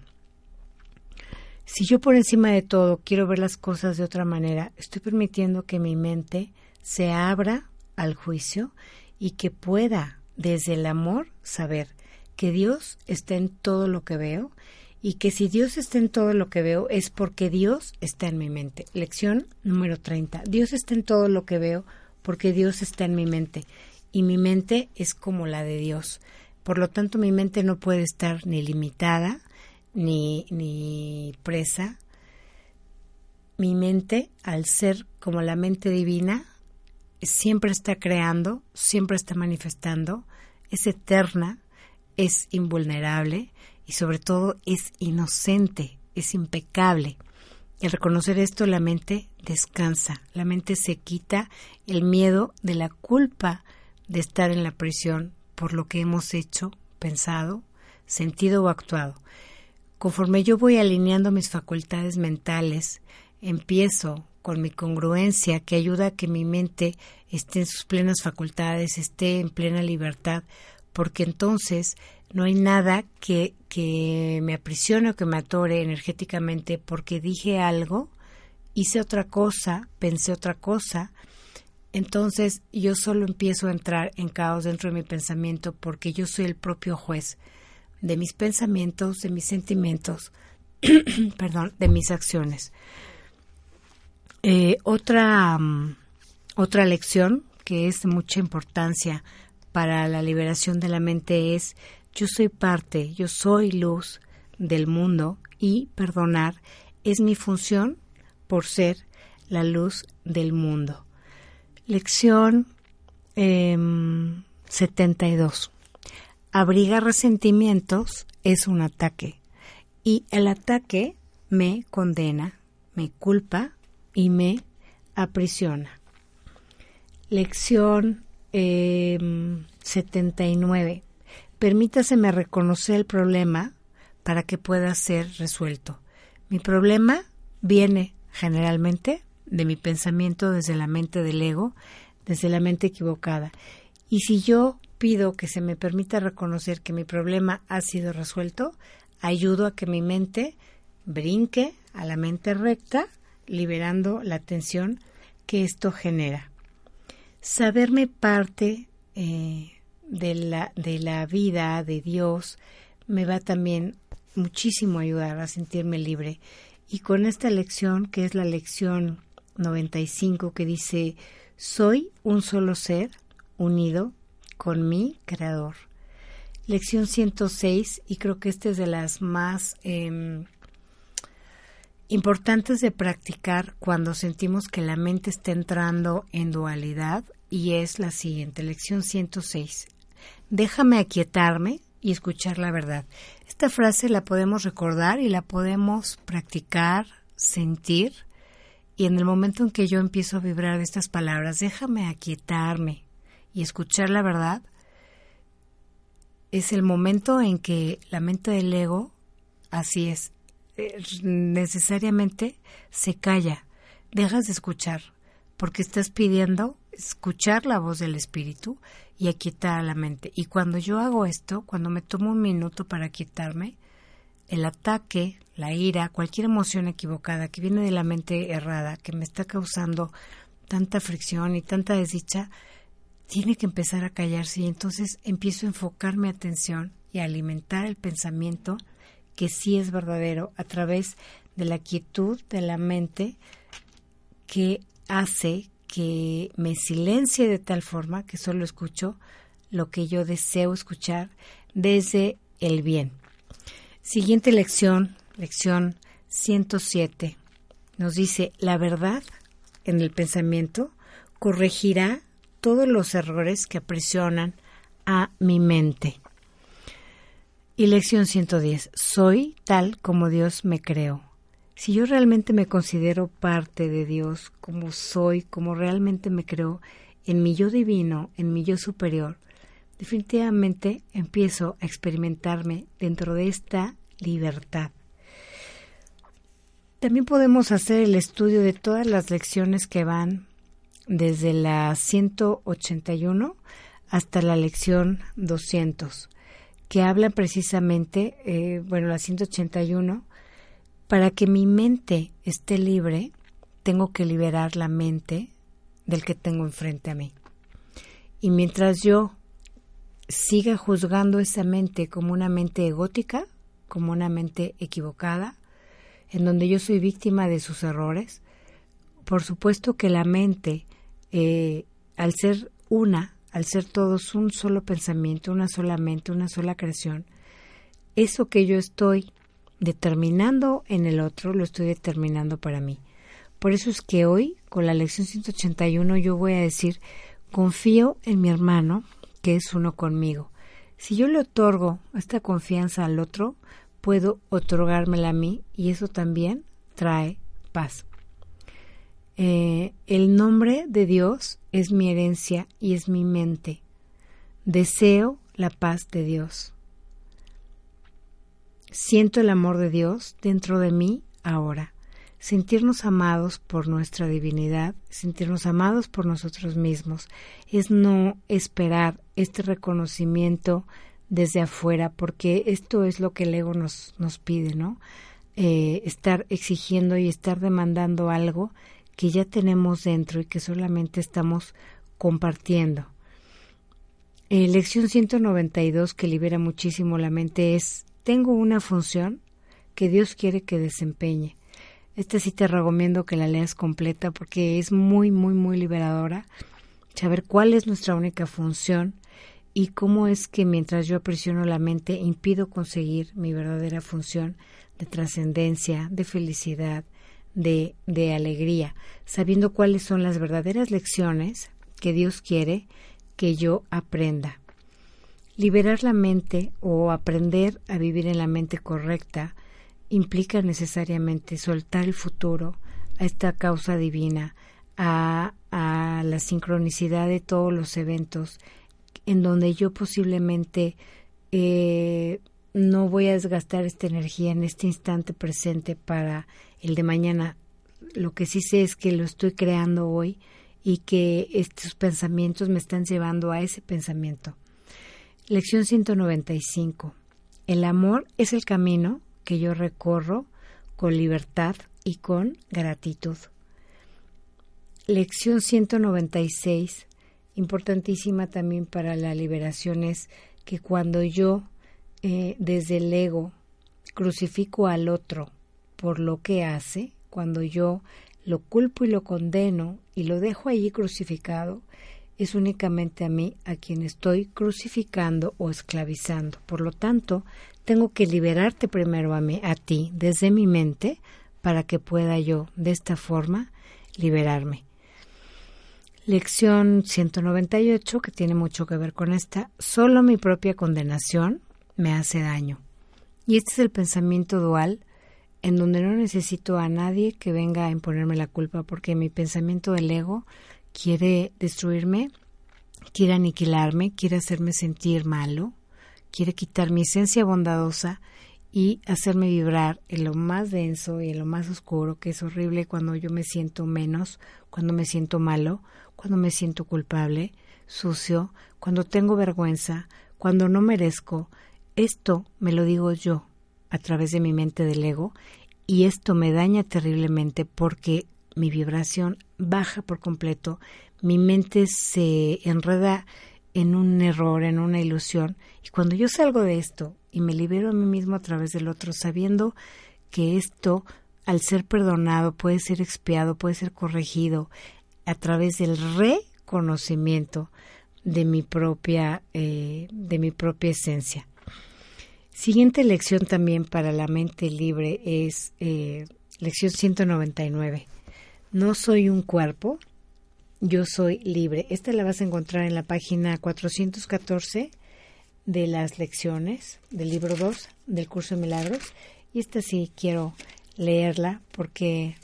Speaker 2: Si yo por encima de todo quiero ver las cosas de otra manera, estoy permitiendo que mi mente se abra al juicio y que pueda desde el amor saber que Dios está en todo lo que veo y que si Dios está en todo lo que veo es porque Dios está en mi mente. Lección número 30. Dios está en todo lo que veo porque Dios está en mi mente y mi mente es como la de Dios. Por lo tanto, mi mente no puede estar ni limitada ni, ni presa. Mi mente, al ser como la mente divina, siempre está creando, siempre está manifestando, es eterna, es invulnerable y sobre todo es inocente, es impecable. Y al reconocer esto, la mente descansa, la mente se quita el miedo de la culpa de estar en la prisión por lo que hemos hecho, pensado, sentido o actuado. Conforme yo voy alineando mis facultades mentales, empiezo con mi congruencia que ayuda a que mi mente esté en sus plenas facultades, esté en plena libertad, porque entonces no hay nada que, que me aprisione o que me atore energéticamente porque dije algo, hice otra cosa, pensé otra cosa, entonces yo solo empiezo a entrar en caos dentro de mi pensamiento porque yo soy el propio juez de mis pensamientos, de mis sentimientos, [clears throat] perdón, de mis acciones. Eh, otra, mm, otra lección que es de mucha importancia para la liberación de la mente es yo soy parte, yo soy luz del mundo y perdonar es mi función por ser la luz del mundo. Lección eh, 72. Abrigar resentimientos es un ataque y el ataque me condena, me culpa y me aprisiona. Lección eh, 79. Permítaseme reconocer el problema para que pueda ser resuelto. Mi problema viene generalmente de mi pensamiento desde la mente del ego, desde la mente equivocada. Y si yo pido que se me permita reconocer que mi problema ha sido resuelto, ayudo a que mi mente brinque a la mente recta, liberando la tensión que esto genera. Saberme parte eh, de, la, de la vida de Dios me va también muchísimo a ayudar a sentirme libre. Y con esta lección, que es la lección 95, que dice, soy un solo ser unido con mi creador. Lección 106, y creo que esta es de las más eh, importantes de practicar cuando sentimos que la mente está entrando en dualidad, y es la siguiente, lección 106. Déjame aquietarme y escuchar la verdad. Esta frase la podemos recordar y la podemos practicar, sentir, y en el momento en que yo empiezo a vibrar estas palabras, déjame aquietarme y escuchar la verdad, es el momento en que la mente del ego, así es, eh, necesariamente se calla, dejas de escuchar, porque estás pidiendo escuchar la voz del espíritu y aquietar a la mente. Y cuando yo hago esto, cuando me tomo un minuto para quietarme, el ataque, la ira, cualquier emoción equivocada que viene de la mente errada, que me está causando tanta fricción y tanta desdicha, tiene que empezar a callarse y entonces empiezo a enfocar mi atención y a alimentar el pensamiento que sí es verdadero a través de la quietud de la mente que hace que me silencie de tal forma que solo escucho lo que yo deseo escuchar desde el bien. Siguiente lección, lección 107, nos dice, la verdad en el pensamiento corregirá todos los errores que aprisionan a mi mente. Y lección 110, soy tal como Dios me creó. Si yo realmente me considero parte de Dios, como soy, como realmente me creo, en mi yo divino, en mi yo superior, definitivamente empiezo a experimentarme dentro de esta libertad. También podemos hacer el estudio de todas las lecciones que van desde la 181 hasta la lección 200, que hablan precisamente, eh, bueno, la 181, para que mi mente esté libre, tengo que liberar la mente del que tengo enfrente a mí. Y mientras yo siga juzgando esa mente como una mente egótica, como una mente equivocada, en donde yo soy víctima de sus errores, por supuesto que la mente, eh, al ser una, al ser todos un solo pensamiento, una sola mente, una sola creación, eso que yo estoy determinando en el otro, lo estoy determinando para mí. Por eso es que hoy, con la lección 181, yo voy a decir, confío en mi hermano, que es uno conmigo. Si yo le otorgo esta confianza al otro, puedo otorgármela a mí y eso también trae paz. Eh, el nombre de Dios es mi herencia y es mi mente. Deseo la paz de Dios. Siento el amor de Dios dentro de mí ahora. Sentirnos amados por nuestra divinidad, sentirnos amados por nosotros mismos, es no esperar este reconocimiento desde afuera, porque esto es lo que el ego nos, nos pide, ¿no? Eh, estar exigiendo y estar demandando algo que ya tenemos dentro y que solamente estamos compartiendo. Eh, lección 192 que libera muchísimo la mente es tengo una función que Dios quiere que desempeñe. Este sí te recomiendo que la leas completa porque es muy, muy, muy liberadora. Saber cuál es nuestra única función y cómo es que mientras yo aprisiono la mente impido conseguir mi verdadera función de trascendencia, de felicidad, de, de alegría, sabiendo cuáles son las verdaderas lecciones que Dios quiere que yo aprenda. Liberar la mente o aprender a vivir en la mente correcta implica necesariamente soltar el futuro, a esta causa divina, a, a la sincronicidad de todos los eventos, en donde yo posiblemente eh, no voy a desgastar esta energía en este instante presente para el de mañana. Lo que sí sé es que lo estoy creando hoy y que estos pensamientos me están llevando a ese pensamiento. Lección 195. El amor es el camino que yo recorro con libertad y con gratitud. Lección 196, importantísima también para la liberación, es que cuando yo eh, desde el ego crucifico al otro por lo que hace, cuando yo lo culpo y lo condeno y lo dejo allí crucificado, es únicamente a mí a quien estoy crucificando o esclavizando. Por lo tanto, tengo que liberarte primero a mí, a ti, desde mi mente, para que pueda yo, de esta forma, liberarme. Lección 198, que tiene mucho que ver con esta, solo mi propia condenación me hace daño. Y este es el pensamiento dual en donde no necesito a nadie que venga a imponerme la culpa, porque mi pensamiento del ego quiere destruirme, quiere aniquilarme, quiere hacerme sentir malo, quiere quitar mi esencia bondadosa y hacerme vibrar en lo más denso y en lo más oscuro, que es horrible cuando yo me siento menos, cuando me siento malo, cuando me siento culpable, sucio, cuando tengo vergüenza, cuando no merezco. Esto me lo digo yo a través de mi mente del ego y esto me daña terriblemente porque mi vibración baja por completo, mi mente se enreda en un error, en una ilusión. Y cuando yo salgo de esto y me libero a mí mismo a través del otro, sabiendo que esto, al ser perdonado, puede ser expiado, puede ser corregido a través del reconocimiento de mi propia, eh, de mi propia esencia. Siguiente lección también para la mente libre es eh, lección 199. No soy un cuerpo, yo soy libre. Esta la vas a encontrar en la página 414 de las lecciones del libro 2 del curso de milagros. Y esta sí quiero leerla porque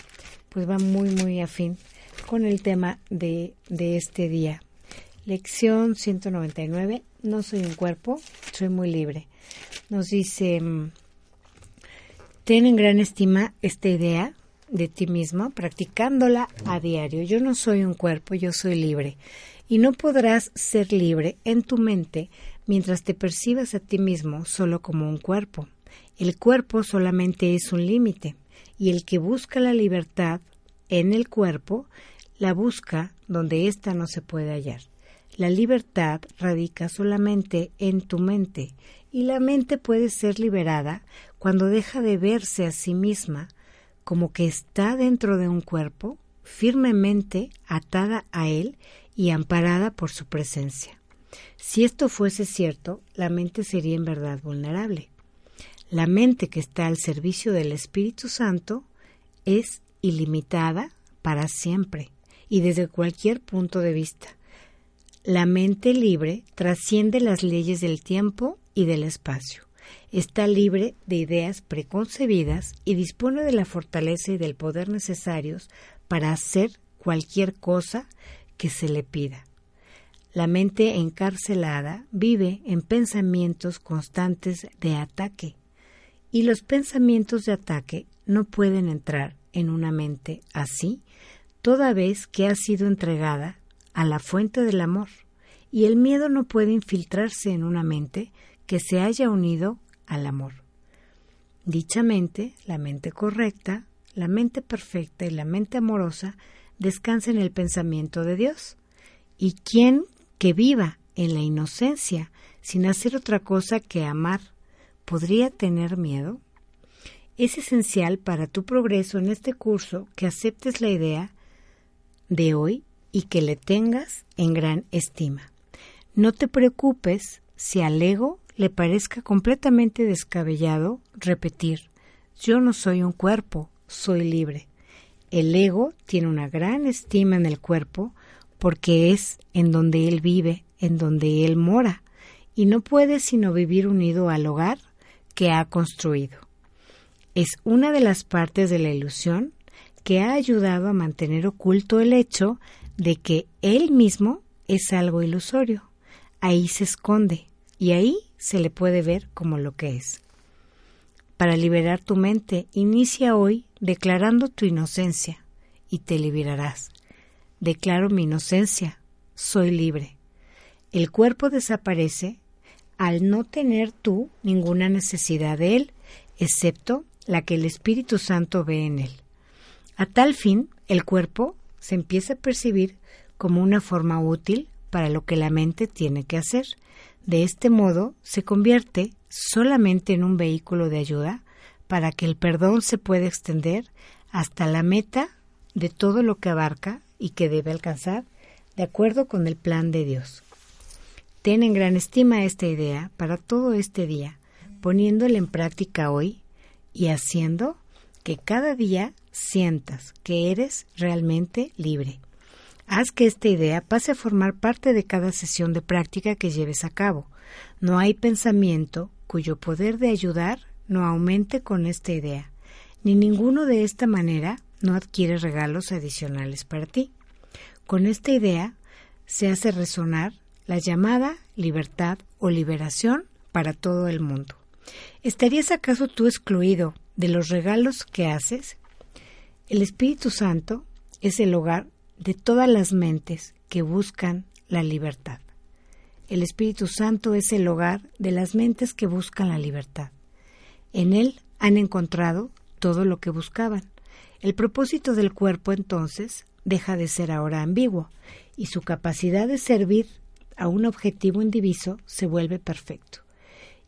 Speaker 2: pues va muy muy afín con el tema de, de este día. Lección 199. No soy un cuerpo, soy muy libre. Nos dice, mm, ten en gran estima esta idea de ti mismo, practicándola a diario. Yo no soy un cuerpo, yo soy libre. Y no podrás ser libre en tu mente mientras te percibas a ti mismo solo como un cuerpo. El cuerpo solamente es un límite, y el que busca la libertad en el cuerpo, la busca donde ésta no se puede hallar. La libertad radica solamente en tu mente, y la mente puede ser liberada cuando deja de verse a sí misma como que está dentro de un cuerpo, firmemente atada a él y amparada por su presencia. Si esto fuese cierto, la mente sería en verdad vulnerable. La mente que está al servicio del Espíritu Santo es ilimitada para siempre y desde cualquier punto de vista. La mente libre trasciende las leyes del tiempo y del espacio está libre de ideas preconcebidas y dispone de la fortaleza y del poder necesarios para hacer cualquier cosa que se le pida. La mente encarcelada vive en pensamientos constantes de ataque y los pensamientos de ataque no pueden entrar en una mente así toda vez que ha sido entregada a la fuente del amor y el miedo no puede infiltrarse en una mente que se haya unido al amor. Dicha mente, la mente correcta, la mente perfecta y la mente amorosa descansa en el pensamiento de Dios. Y quien que viva en la inocencia sin hacer otra cosa que amar, ¿podría tener miedo? Es esencial para tu progreso en este curso que aceptes la idea de hoy y que le tengas en gran estima. No te preocupes si al ego le parezca completamente descabellado repetir yo no soy un cuerpo, soy libre. El ego tiene una gran estima en el cuerpo porque es en donde él vive, en donde él mora, y no puede sino vivir unido al hogar que ha construido. Es una de las partes de la ilusión que ha ayudado a mantener oculto el hecho de que él mismo es algo ilusorio. Ahí se esconde y ahí se le puede ver como lo que es. Para liberar tu mente, inicia hoy declarando tu inocencia y te liberarás. Declaro mi inocencia, soy libre. El cuerpo desaparece al no tener tú ninguna necesidad de él, excepto la que el Espíritu Santo ve en él. A tal fin, el cuerpo se empieza a percibir como una forma útil para lo que la mente tiene que hacer. De este modo, se convierte solamente en un vehículo de ayuda para que el perdón se pueda extender hasta la meta de todo lo que abarca y que debe alcanzar de acuerdo con el plan de Dios. Ten en gran estima esta idea para todo este día, poniéndola en práctica hoy y haciendo que cada día sientas que eres realmente libre. Haz que esta idea pase a formar parte de cada sesión de práctica que lleves a cabo. No hay pensamiento cuyo poder de ayudar no aumente con esta idea, ni ninguno de esta manera no adquiere regalos adicionales para ti. Con esta idea se hace resonar la llamada libertad o liberación para todo el mundo. ¿Estarías acaso tú excluido de los regalos que haces? El Espíritu Santo es el hogar de todas las mentes que buscan la libertad. El Espíritu Santo es el hogar de las mentes que buscan la libertad. En él han encontrado todo lo que buscaban. El propósito del cuerpo entonces deja de ser ahora ambiguo y su capacidad de servir a un objetivo indiviso se vuelve perfecto.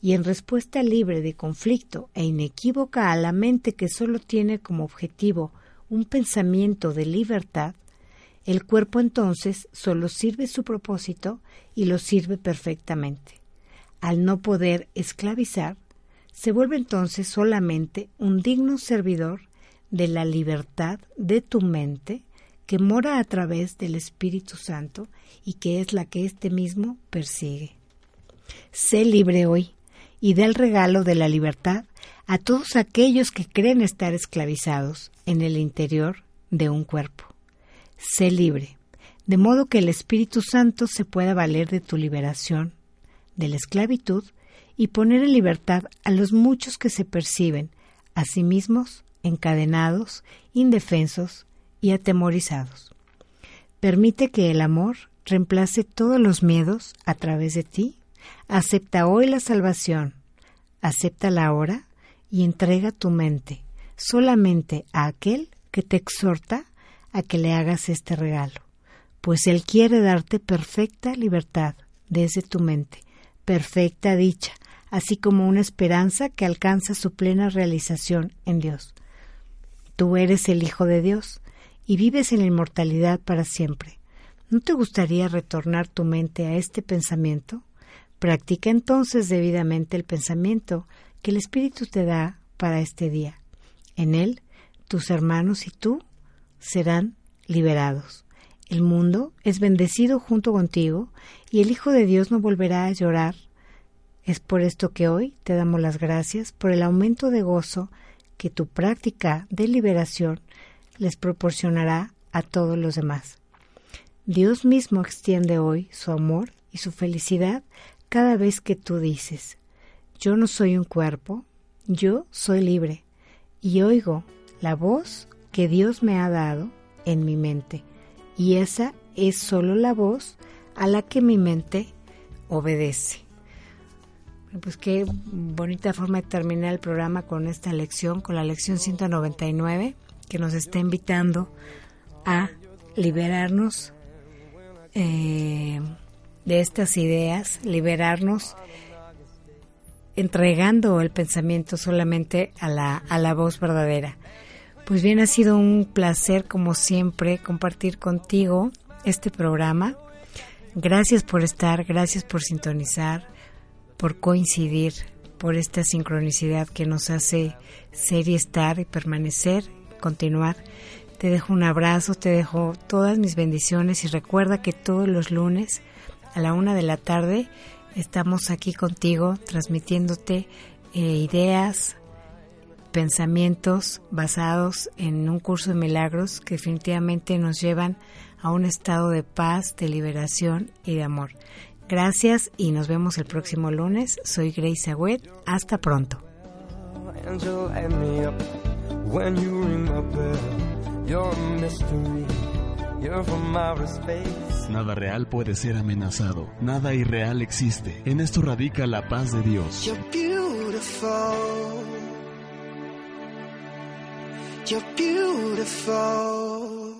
Speaker 2: Y en respuesta libre de conflicto e inequívoca a la mente que solo tiene como objetivo un pensamiento de libertad, el cuerpo entonces solo sirve su propósito y lo sirve perfectamente. Al no poder esclavizar, se vuelve entonces solamente un digno servidor de la libertad de tu mente que mora a través del Espíritu Santo y que es la que éste mismo persigue. Sé libre hoy y da el regalo de la libertad a todos aquellos que creen estar esclavizados en el interior de un cuerpo. Sé libre, de modo que el Espíritu Santo se pueda valer de tu liberación, de la esclavitud, y poner en libertad a los muchos que se perciben a sí mismos encadenados, indefensos y atemorizados. Permite que el amor reemplace todos los miedos a través de ti. Acepta hoy la salvación, acéptala ahora y entrega tu mente solamente a aquel que te exhorta a que le hagas este regalo, pues Él quiere darte perfecta libertad desde tu mente, perfecta dicha, así como una esperanza que alcanza su plena realización en Dios. Tú eres el Hijo de Dios y vives en la inmortalidad para siempre. ¿No te gustaría retornar tu mente a este pensamiento? Practica entonces debidamente el pensamiento que el Espíritu te da para este día. En él, tus hermanos y tú serán liberados. El mundo es bendecido junto contigo y el Hijo de Dios no volverá a llorar es por esto que hoy te damos las gracias por el aumento de gozo que tu práctica de liberación les proporcionará a todos los demás. Dios mismo extiende hoy su amor y su felicidad cada vez que tú dices, yo no soy un cuerpo, yo soy libre y oigo la voz que Dios me ha dado en mi mente y esa es solo la voz a la que mi mente obedece. Pues qué bonita forma de terminar el programa con esta lección, con la lección 199, que nos está invitando a liberarnos eh, de estas ideas, liberarnos entregando el pensamiento solamente a la, a la voz verdadera. Pues bien, ha sido un placer, como siempre, compartir contigo este programa. Gracias por estar, gracias por sintonizar por coincidir, por esta sincronicidad que nos hace ser y estar y permanecer, continuar. Te dejo un abrazo, te dejo todas mis bendiciones y recuerda que todos los lunes a la una de la tarde estamos aquí contigo transmitiéndote eh, ideas, pensamientos basados en un curso de milagros que definitivamente nos llevan a un estado de paz, de liberación y de amor. Gracias y nos vemos el próximo lunes. Soy Grace Agüed. Hasta pronto.
Speaker 1: Nada real puede ser amenazado, nada irreal existe. En esto radica la paz de Dios.
Speaker 7: You're beautiful. You're beautiful.